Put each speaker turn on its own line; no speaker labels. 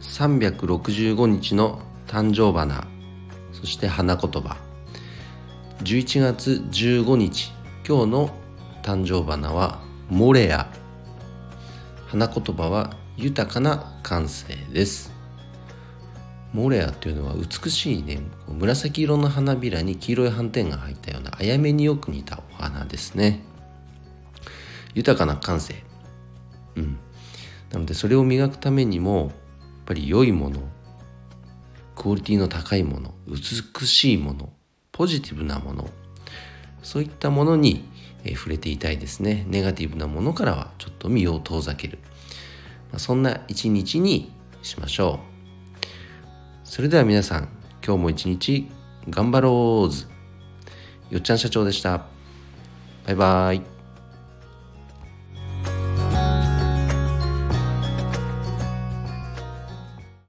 365日の誕生花そして花言葉。11月15日今日の誕生花はモレア。花言葉は豊かな感性です。モレアっていうのは美しいね。紫色の花びらに黄色い斑点が入ったようなあやめによく似たお花ですね。豊かな感性うん。なのでそれを磨くためにもぱり良いものクオリティの高いもの美しいものポジティブなものそういったものに触れていたいですね。ネガティブなものからはちょっと身を遠ざける、そんな一日にしましょう。それでは皆さん今日も一日頑張ろうずよっちゃん社長でした。バイバイ。